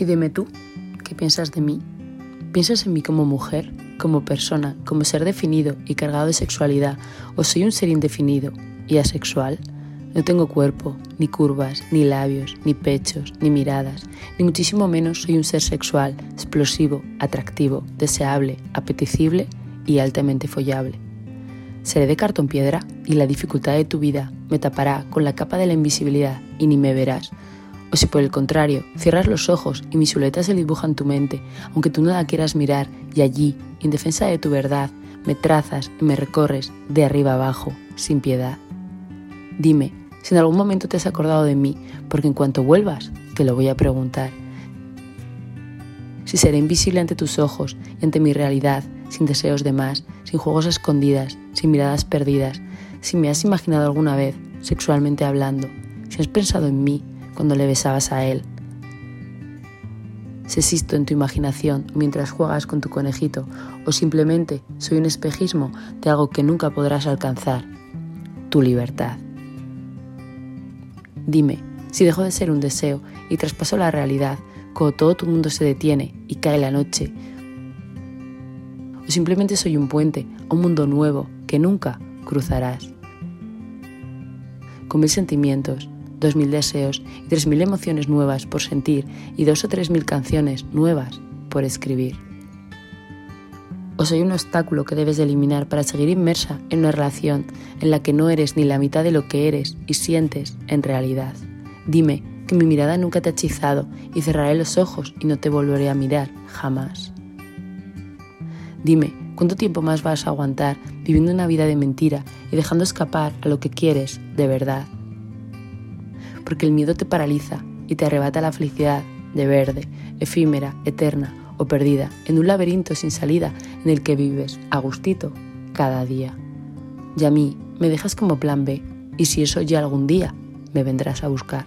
Y dime tú, ¿qué piensas de mí? ¿Piensas en mí como mujer, como persona, como ser definido y cargado de sexualidad, o soy un ser indefinido y asexual? No tengo cuerpo, ni curvas, ni labios, ni pechos, ni miradas, ni muchísimo menos soy un ser sexual, explosivo, atractivo, deseable, apetecible y altamente follable. Seré de cartón piedra y la dificultad de tu vida me tapará con la capa de la invisibilidad y ni me verás. O si por el contrario cierras los ojos y mis silueta se dibujan tu mente, aunque tú no la quieras mirar, y allí, en defensa de tu verdad, me trazas y me recorres de arriba abajo, sin piedad. Dime, si en algún momento te has acordado de mí, porque en cuanto vuelvas, te lo voy a preguntar. Si seré invisible ante tus ojos y ante mi realidad, sin deseos de más, sin juegos escondidas, sin miradas perdidas, si me has imaginado alguna vez, sexualmente hablando, si has pensado en mí cuando le besabas a él, si existo en tu imaginación mientras juegas con tu conejito o simplemente soy un espejismo de algo que nunca podrás alcanzar, tu libertad. Dime, si dejo de ser un deseo y traspaso la realidad, cuando todo tu mundo se detiene y cae la noche, o simplemente soy un puente a un mundo nuevo que nunca cruzarás. Con mil sentimientos, dos mil deseos y tres mil emociones nuevas por sentir y dos o tres mil canciones nuevas por escribir. O soy un obstáculo que debes eliminar para seguir inmersa en una relación en la que no eres ni la mitad de lo que eres y sientes en realidad. Dime que mi mirada nunca te ha hechizado y cerraré los ojos y no te volveré a mirar jamás. Dime, ¿cuánto tiempo más vas a aguantar viviendo una vida de mentira y dejando escapar a lo que quieres de verdad? Porque el miedo te paraliza y te arrebata la felicidad de verde, efímera, eterna, o perdida en un laberinto sin salida en el que vives a gustito cada día. Y a mí me dejas como plan B y si eso ya algún día me vendrás a buscar.